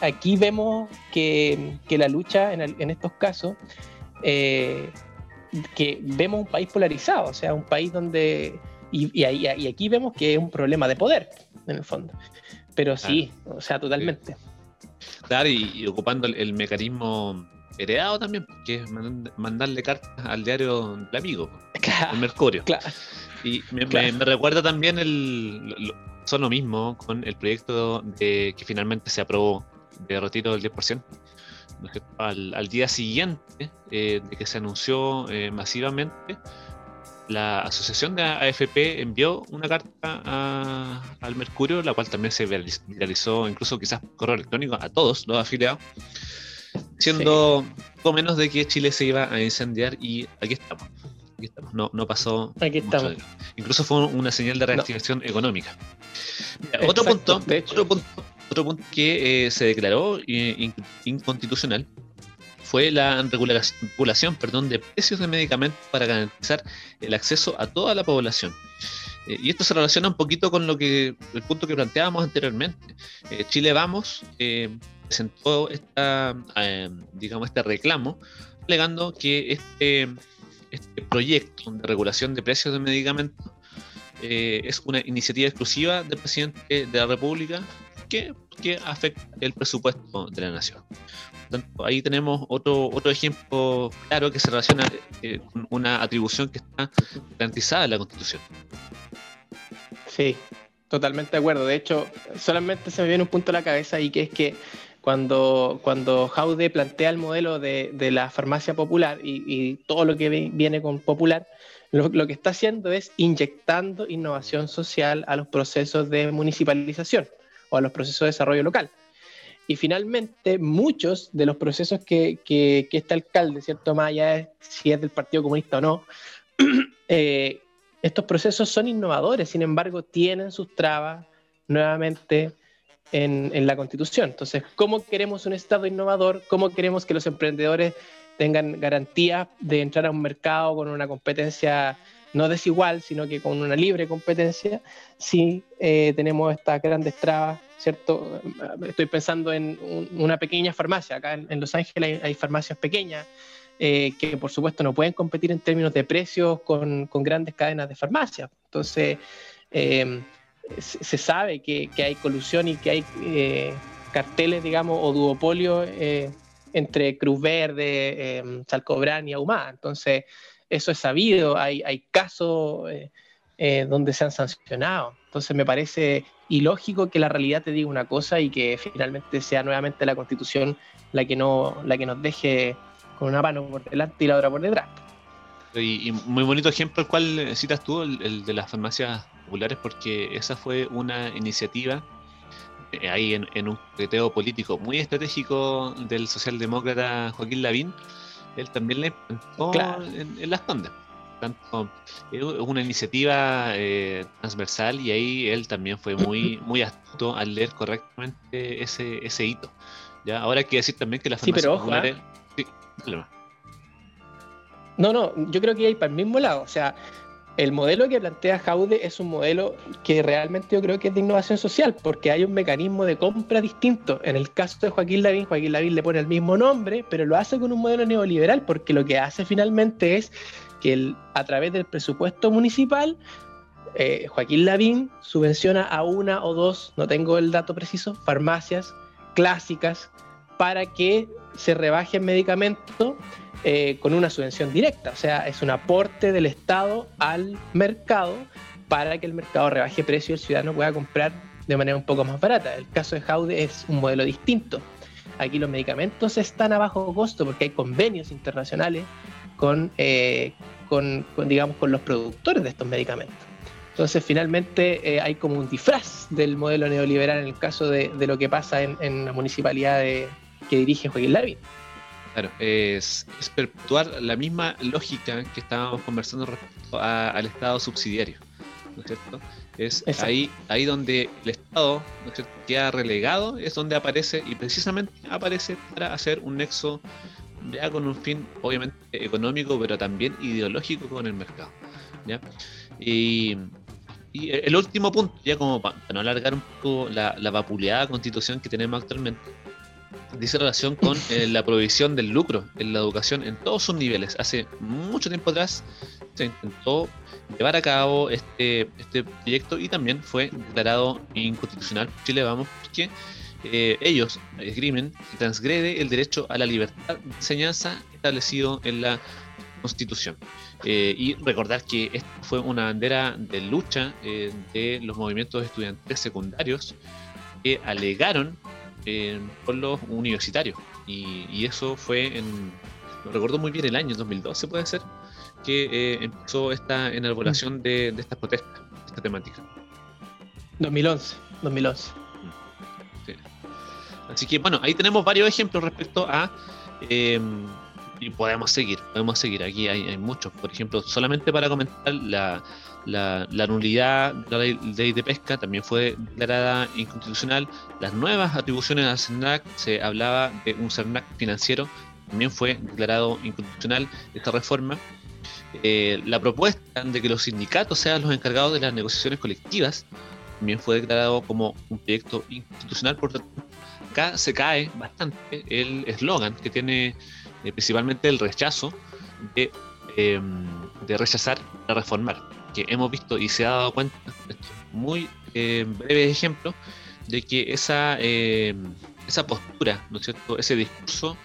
Speaker 1: aquí vemos que, que la lucha en, en estos casos eh, que vemos un país polarizado, o sea, un país donde... Y, aquí vemos que es un problema de poder, en el fondo. Pero sí, o sea, totalmente.
Speaker 2: Claro, y, ocupando el, mecanismo heredado también, que es mandarle cartas al diario del amigo, el Mercurio.
Speaker 1: Claro.
Speaker 2: Y me, recuerda también el, son lo mismo con el proyecto de, que finalmente se aprobó de retiro del 10%, al, día siguiente eh, de que se anunció eh, masivamente, la asociación de AFP envió una carta al Mercurio, la cual también se viralizó, incluso quizás por correo electrónico, a todos los afiliados, siendo sí. menos de que Chile se iba a incendiar y aquí estamos. Aquí estamos. No, no pasó.
Speaker 1: Aquí estamos.
Speaker 2: Incluso fue una señal de reactivación económica. Otro punto, otro punto otro punto que eh, se declaró eh, inconstitucional fue la regulación perdón, de precios de medicamentos para garantizar el acceso a toda la población. Eh, y esto se relaciona un poquito con lo que el punto que planteábamos anteriormente. Chile Vamos presentó esta, digamos, este reclamo, alegando que este, este proyecto de regulación de precios de medicamentos es una iniciativa exclusiva del presidente de la República que, afecta el presupuesto de la nación. ahí tenemos otro, otro ejemplo claro que se relaciona eh, con una atribución que está garantizada en la Constitución.
Speaker 1: Sí, totalmente de acuerdo. De hecho, solamente se me viene un punto a la cabeza y que es que cuando, cuando Jaude plantea el modelo de, la farmacia popular y, todo lo que viene con popular, lo, que está haciendo es inyectando innovación social a los procesos de municipalización o a los procesos de desarrollo local. Y finalmente, muchos de los procesos que, este alcalde, ¿cierto? Más allá si es del Partido Comunista o no, eh, estos procesos son innovadores, sin embargo, tienen sus trabas nuevamente en, en, la Constitución. Entonces, ¿cómo queremos un Estado innovador? ¿Cómo queremos que los emprendedores tengan garantías de entrar a un mercado con una competencia no desigual, sino que con una libre competencia, si eh, tenemos estas grandes trabas, ¿cierto? Estoy pensando en una pequeña farmacia, acá en, Los Ángeles hay, farmacias pequeñas, eh, que por supuesto no pueden competir en términos de precios con, grandes cadenas de farmacias. Entonces, eh, se sabe que, hay colusión y que hay carteles, digamos, o duopolio entre Cruz Verde, Salcobrán y Ahumada. Entonces, eso es sabido, hay, hay casos eh, eh, donde se han sancionado. Entonces me parece ilógico que la realidad te diga una cosa y que finalmente sea nuevamente la constitución la que, no, la que nos deje con una mano por delante y la otra por detrás.
Speaker 2: Y, muy bonito ejemplo el cual citas tú, el, de las farmacias populares, porque esa fue una iniciativa eh, ahí en, en un coqueteo político muy estratégico del socialdemócrata Joaquín Lavín, él también le implementó en, las condes. Tanto, es una iniciativa eh, transversal y ahí él también fue muy, muy astuto al leer correctamente ese, ese hito. ¿ya? Ahora hay que decir también que la
Speaker 1: sí, pero ojo, ¿eh? sí, no, no, yo creo que hay para el mismo lado. O sea, el modelo que plantea Jaude es un modelo que realmente yo creo que es de innovación social, porque hay un mecanismo de compra distinto. En el caso de Joaquín Lavín, Joaquín Lavín le pone el mismo nombre, pero lo hace con un modelo neoliberal, porque lo que hace finalmente es que a través del presupuesto municipal, eh, Joaquín Lavín subvenciona a una o dos, no tengo el dato preciso, farmacias clásicas para que se rebajen medicamentos eh, con una subvención directa, o sea, es un aporte del Estado al mercado para que el mercado rebaje precio y el ciudadano pueda comprar de manera un poco más barata. El caso de Jaude es un modelo distinto. Aquí los medicamentos están a bajo costo porque hay convenios internacionales con, eh, digamos, con los productores de estos medicamentos. Entonces, finalmente eh, hay como un disfraz del modelo neoliberal en el caso de, lo que pasa en, la municipalidad que dirige Joaquín Lavín.
Speaker 2: Claro, es, perpetuar la misma lógica que estábamos conversando respecto al Estado subsidiario. ¿no es cierto? Es ahí, ahí donde el Estado ¿no es queda relegado, es donde aparece, y precisamente aparece para hacer un nexo ya con un fin obviamente económico, pero también ideológico con el mercado. ¿ya? Y, el último punto, ya como para, no alargar un poco la, la vapuleada constitución que tenemos actualmente, dice relación con eh, la provisión del lucro en la educación en todos sus niveles. Hace mucho tiempo atrás se intentó llevar a cabo este, este proyecto y también fue declarado inconstitucional Chile Vamos porque eh, ellos esgrimen y transgrede el derecho a la libertad de enseñanza establecido en la Constitución. Eh, y recordar que esta fue una bandera de lucha de los movimientos estudiantiles secundarios que alegaron por los universitarios. Y, eso fue en, lo recuerdo muy bien, el año 2012 puede ser, que eh, empezó esta enarbolación mm. de, de estas protestas, esta temática.
Speaker 1: 2011, 2011.
Speaker 2: Así que bueno, ahí tenemos varios ejemplos respecto a... Em, y podemos seguir, podemos seguir. Aquí hay, hay, muchos. Por ejemplo, solamente para comentar la, la, nulidad de la ley, de pesca también fue declarada inconstitucional. Las nuevas atribuciones al CERNAC, se hablaba de un CERNAC financiero, también fue declarado inconstitucional esta reforma. Eh, la propuesta de que los sindicatos sean los encargados de las negociaciones colectivas también fue declarado como un proyecto inconstitucional. Por tanto, acá se cae bastante el eslogan que tiene eh, principalmente el rechazo de, eh, de rechazar la reformar que hemos visto y se ha dado cuenta, muy eh, breves ejemplos, de que esa, eh, esa postura, ¿no es cierto? ese discurso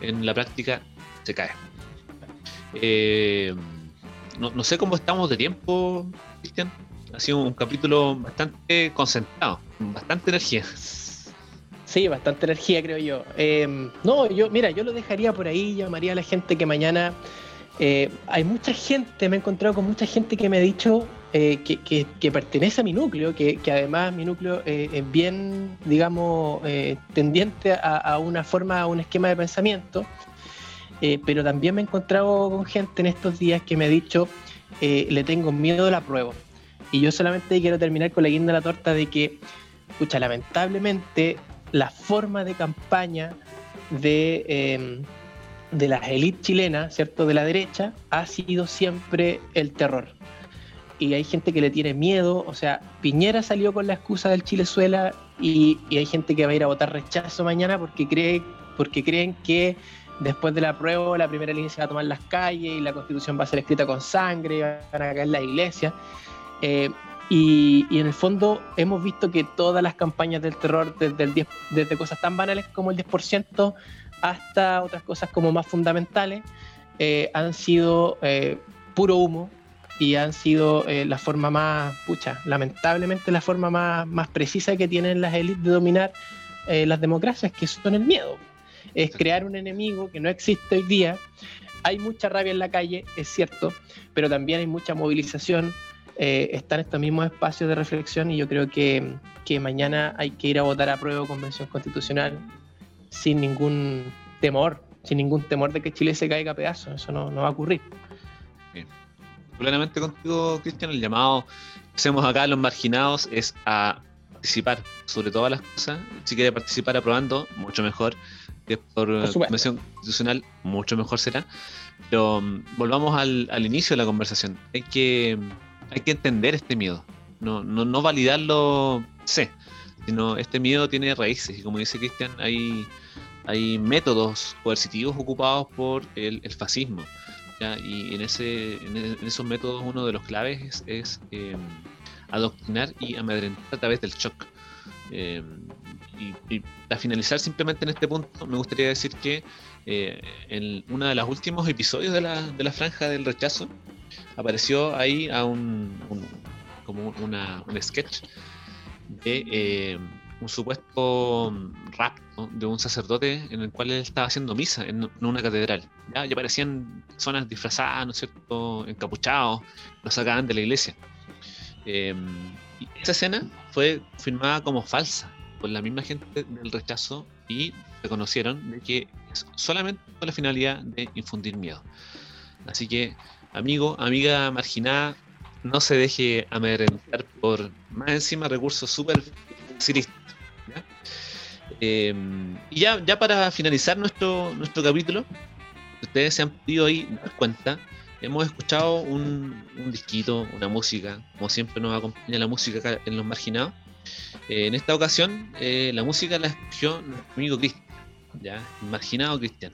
Speaker 2: en la práctica se cae. Eh, no, sé cómo estamos de tiempo, Cristian. Ha sido un capítulo bastante concentrado, bastante energía.
Speaker 1: Sí, bastante energía, creo yo. Eh, no, yo, mira, yo lo dejaría por ahí, llamaría a la gente que mañana eh, hay mucha gente, me he encontrado con mucha gente que me ha dicho eh, que, pertenece a mi núcleo, que, además mi núcleo eh, es bien, digamos, tendiente a, una forma, a un esquema de pensamiento, pero también me he encontrado con gente en estos días que me ha dicho, le tengo miedo de la prueba. Y yo solamente quiero terminar con la guinda de la torta de que, escucha, lamentablemente la forma de campaña de de las élites chilenas, ¿cierto? De la derecha, ha sido siempre el terror. Y hay gente que le tiene miedo, o sea, Piñera salió con la excusa del Chilezuela y, y hay gente que va a ir a votar rechazo mañana porque, cree, porque creen que después de la prueba la primera línea se va a tomar las calles y la constitución va a ser escrita con sangre, van a caer la iglesia. Eh, y, y, en el fondo hemos visto que todas las campañas del terror, desde, el 10, desde cosas tan banales como el 10%, hasta otras cosas como más fundamentales, eh, han sido eh, puro humo y han sido eh, la forma más, pucha, lamentablemente la forma más, más precisa que tienen las élites de dominar las democracias, que son el miedo. Es crear un enemigo que no existe hoy día. Hay mucha rabia en la calle, es cierto, pero también hay mucha movilización. están estos mismos espacios de reflexión y yo creo que, que mañana hay que ir a votar a prueba de convención constitucional sin ningún temor, sin ningún temor de que Chile se caiga a pedazos. Eso no, va a ocurrir.
Speaker 2: Bien. Plenamente contigo, Cristian, el llamado que hacemos acá a los marginados es a participar sobre todas las cosas. Si quiere participar aprobando, mucho mejor. Que por, convención constitucional, mucho mejor será. Pero mm, volvamos al, al, inicio de la conversación. Hay que, hay que entender este miedo. No, no, no validarlo, sé, sino este miedo tiene raíces. Y como dice Cristian, hay hay métodos coercitivos ocupados por el, fascismo. Y en, ese, en, esos métodos uno de los claves es, em, adoctrinar y amedrentar a través del shock. Em, y, para finalizar simplemente en este punto, me gustaría decir que eh, en uno de los últimos episodios de la, de la franja del rechazo, apareció ahí a un, como una, un sketch de eh, un supuesto rap de un sacerdote en el cual él estaba haciendo misa en, una catedral. Ya, ya aparecían personas disfrazadas, ¿no es cierto?, encapuchados, lo sacaban de la iglesia. Eh, y esa escena fue filmada como falsa por la misma gente del rechazo y reconocieron de que solamente con la finalidad de infundir miedo. Así que, amigo, amiga marginada, no se deje amedrentar por más encima recursos súper ciristas. Em, y ya, ya para finalizar nuestro, nuestro capítulo, ustedes se han podido ahí dar cuenta, hemos escuchado un, un disquito, una música, como siempre nos acompaña la música acá en los marginados. Eh, en esta ocasión, eh, la música la escogió nuestro amigo Cristian, ya, marginado Cristian.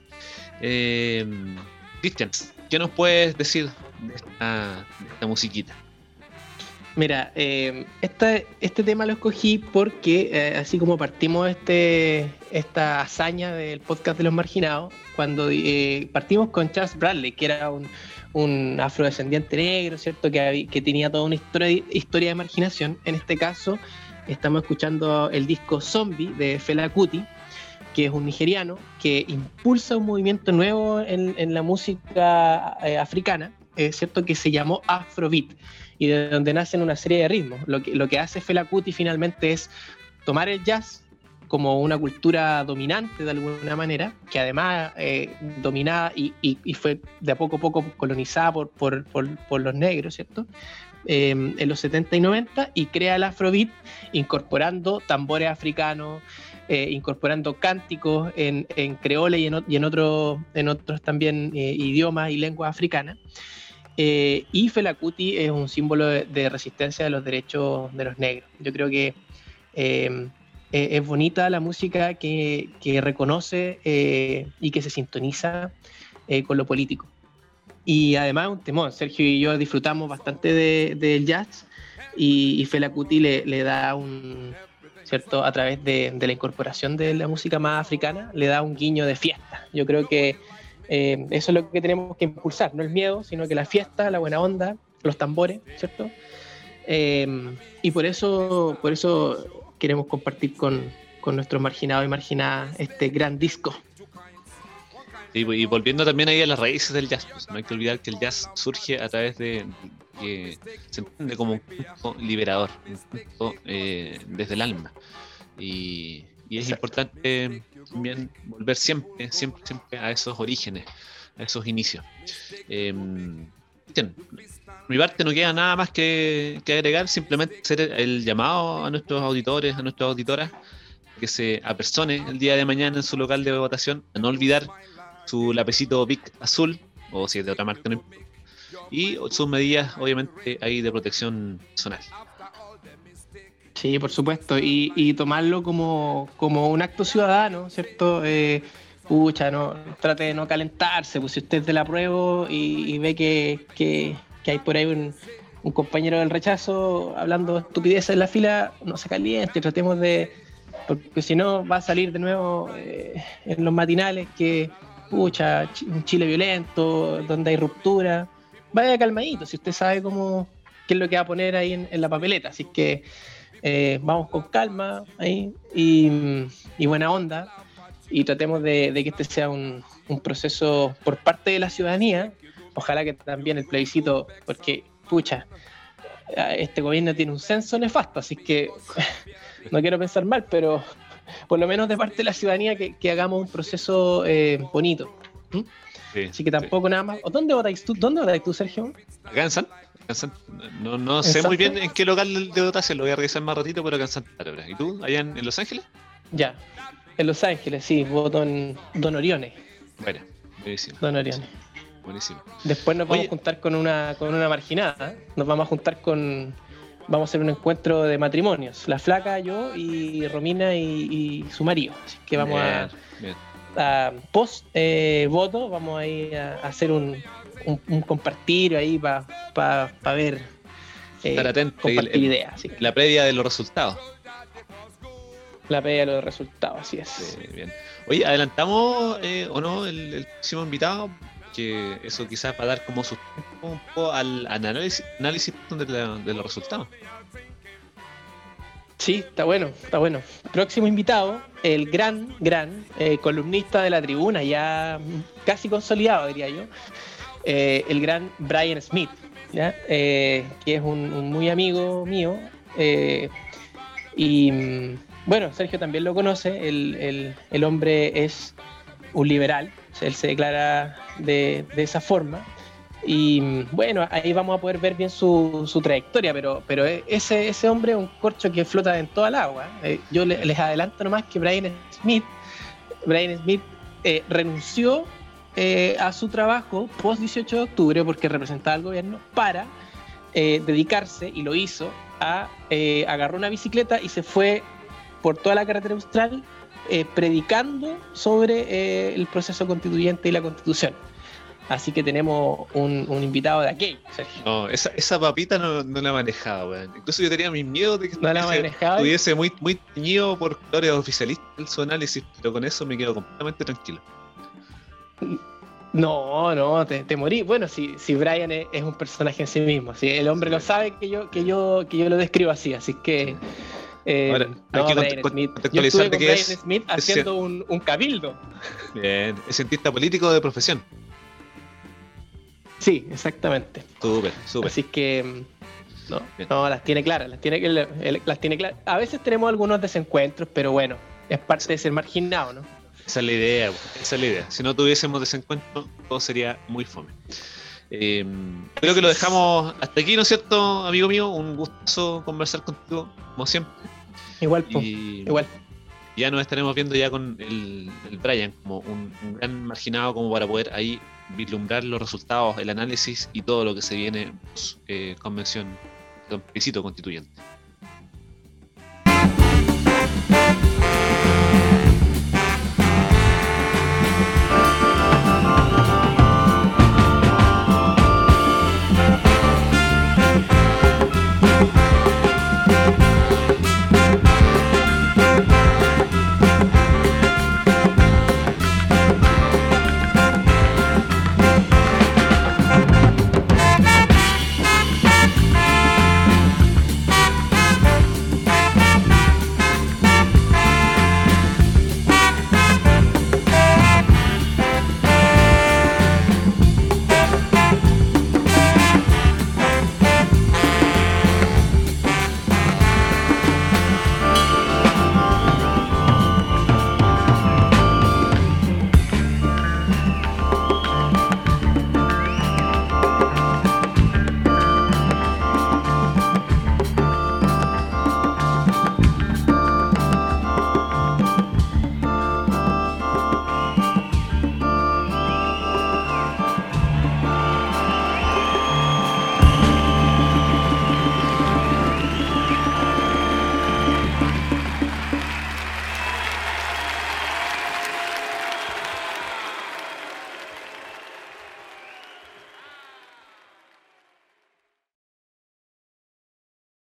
Speaker 2: Em, Cristian, ¿qué nos puedes decir de esta, musiquita?
Speaker 1: Mira, eh, este tema lo escogí porque eh, así como partimos este, esta hazaña del podcast de los marginados, cuando eh, partimos con Charles Bradley, que era un, afrodescendiente negro, ¿cierto? Que, que tenía toda una historia, historia de marginación. En este caso, estamos escuchando el disco Zombie de Fela Kuti, que es un nigeriano que impulsa un movimiento nuevo en, la música eh, africana, es cierto que se llamó Afrobeat y de donde nacen una serie de ritmos. Lo que, lo que hace Fela Kuti finalmente es tomar el jazz como una cultura dominante de alguna manera, que además eh, dominada y, fue de a poco a poco colonizada por, por, los negros, ¿cierto? Eh, en los 70 y 90 y crea el Afrobeat incorporando tambores africanos, eh, incorporando cánticos en, en creole y en, otros también eh, idiomas y lenguas africanas. Eh, y Fela Kuti es un símbolo de, resistencia de los derechos de los negros. Yo creo que es bonita la música que reconoce y que se sintoniza con lo político. Y además un temor, Sergio y yo disfrutamos bastante del jazz y, y Fela Kuti le, le da un, ¿cierto? A través de, la incorporación de la música más africana, le da un guiño de fiesta. Yo creo que eh, eso es lo que tenemos que impulsar, no el miedo, sino que la fiesta, la buena onda, los tambores, ¿cierto? Eh, y por eso, por eso queremos compartir con, con nuestros marginados y marginadas este gran disco.
Speaker 2: Y volviendo también ahí a las raíces del jazz, pues, no hay que olvidar que el jazz surge a través de, que se entiende como un punto liberador, un punto eh, desde el alma. Y, es importante también volver siempre, siempre, siempre a esos orígenes, a esos inicios. Eh, mi parte no queda nada más que, agregar, simplemente hacer el llamado a nuestros auditores, a nuestras auditoras, que se apersone el día de mañana en su local de votación, a no olvidar su lapecito Bic azul, o si es de otra marca, y sus medidas, obviamente, ahí de protección personal.
Speaker 1: Sí, por supuesto, y, tomarlo como, un acto ciudadano, ¿cierto? Eh, pucha, no, trate de no calentarse, pues si usted de la prueba y, ve que, hay por ahí un, compañero del rechazo hablando estupideces en la fila, no se caliente, tratemos de, porque si no va a salir de nuevo eh, en los matinales que, pucha, un Chile violento, donde hay ruptura vaya calmadito, si usted sabe cómo, qué es lo que va a poner ahí en, la papeleta. Así que eh, vamos con calma ahí y, buena onda y tratemos de, que este sea un, proceso por parte de la ciudadanía. Ojalá que también el plebiscito, porque, pucha, este gobierno tiene un censo nefasto, así que no quiero pensar mal, pero por lo menos de parte de la ciudadanía que, hagamos un proceso eh, bonito. Así que tampoco nada más. ¿Dónde votáis tú? ¿Dónde votáis tú, Sergio?
Speaker 2: Acá en San. No, no sé muy bien en qué local de votación, lo voy a revisar más ratito, pero acá en Santa. ¿Y tú, allá en, Los Ángeles?
Speaker 1: Ya, en Los Ángeles, sí, voto en Don Orione.
Speaker 2: Bueno, buenísimo.
Speaker 1: Don Orione.
Speaker 2: Buenísimo.
Speaker 1: Después nos vamos a juntar con una, con una marginada. Nos vamos a juntar con. Vamos a hacer un encuentro de matrimonios. La flaca, yo y Romina y, su marido. Así que vamos a. Bien post eh, voto vamos a ir a, hacer un, compartir ahí para ver
Speaker 2: eh, estar atento compartir ideas la previa de los resultados
Speaker 1: la previa de los resultados así es
Speaker 2: bien. oye adelantamos eh, o no el, próximo invitado porque eso quizás va a dar como sustento un poco al análisis, de, los resultados.
Speaker 1: Sí, está bueno, está bueno. Próximo invitado, el gran, gran eh, columnista de la tribuna, ya casi consolidado, diría yo, eh, el gran Brian Smith, eh, que es un, muy amigo mío. y bueno, Sergio también lo conoce, el, el, hombre es un liberal, él se declara de, esa forma. Y bueno, ahí vamos a poder ver bien su, trayectoria, pero, pero e, ese, ese hombre es un corcho que flota en toda el agua. Eh, yo les adelanto nomás que Brian Smith, Brian Smith eh, renunció eh, a su trabajo post 18 de octubre porque representaba al gobierno para dedicarse, y lo hizo, a agarrar una bicicleta y se fue por toda la carretera austral predicando sobre el proceso constituyente y la constitución. Así que tenemos un, invitado de aquí,
Speaker 2: Sergio. No, esa, esa papita no, no la manejaba, weón. Incluso yo tenía mis miedos de que
Speaker 1: no
Speaker 2: estuviese, muy, muy teñido por colores oficialistas en su análisis, pero con eso me quedo completamente tranquilo.
Speaker 1: No, no, te, morí. Bueno, si, si Brian es, un personaje en sí mismo, si el hombre lo sabe que yo, que yo, que yo lo describo así, así que. Eh, Ahora, hay que Smith. Yo estuve con Brian Smith haciendo un, un cabildo.
Speaker 2: Bien, es cientista político de profesión.
Speaker 1: Sí, exactamente.
Speaker 2: Súper, súper.
Speaker 1: Así que no, no, las tiene claras, las tiene, las tiene claras. A veces tenemos algunos desencuentros, pero bueno, es parte de ser marginado, ¿no?
Speaker 2: Esa es la idea, esa es la idea. Si no tuviésemos desencuentros, todo sería muy fome. Eh, creo que lo dejamos hasta aquí, ¿no es cierto, amigo mío? Un gusto conversar contigo, como siempre.
Speaker 1: Igual, igual.
Speaker 2: Ya nos estaremos viendo ya con el, Brian como un, un, gran marginado como para poder ahí vislumbrar los resultados, el análisis y todo lo que se viene eh, convención, visito constituyente.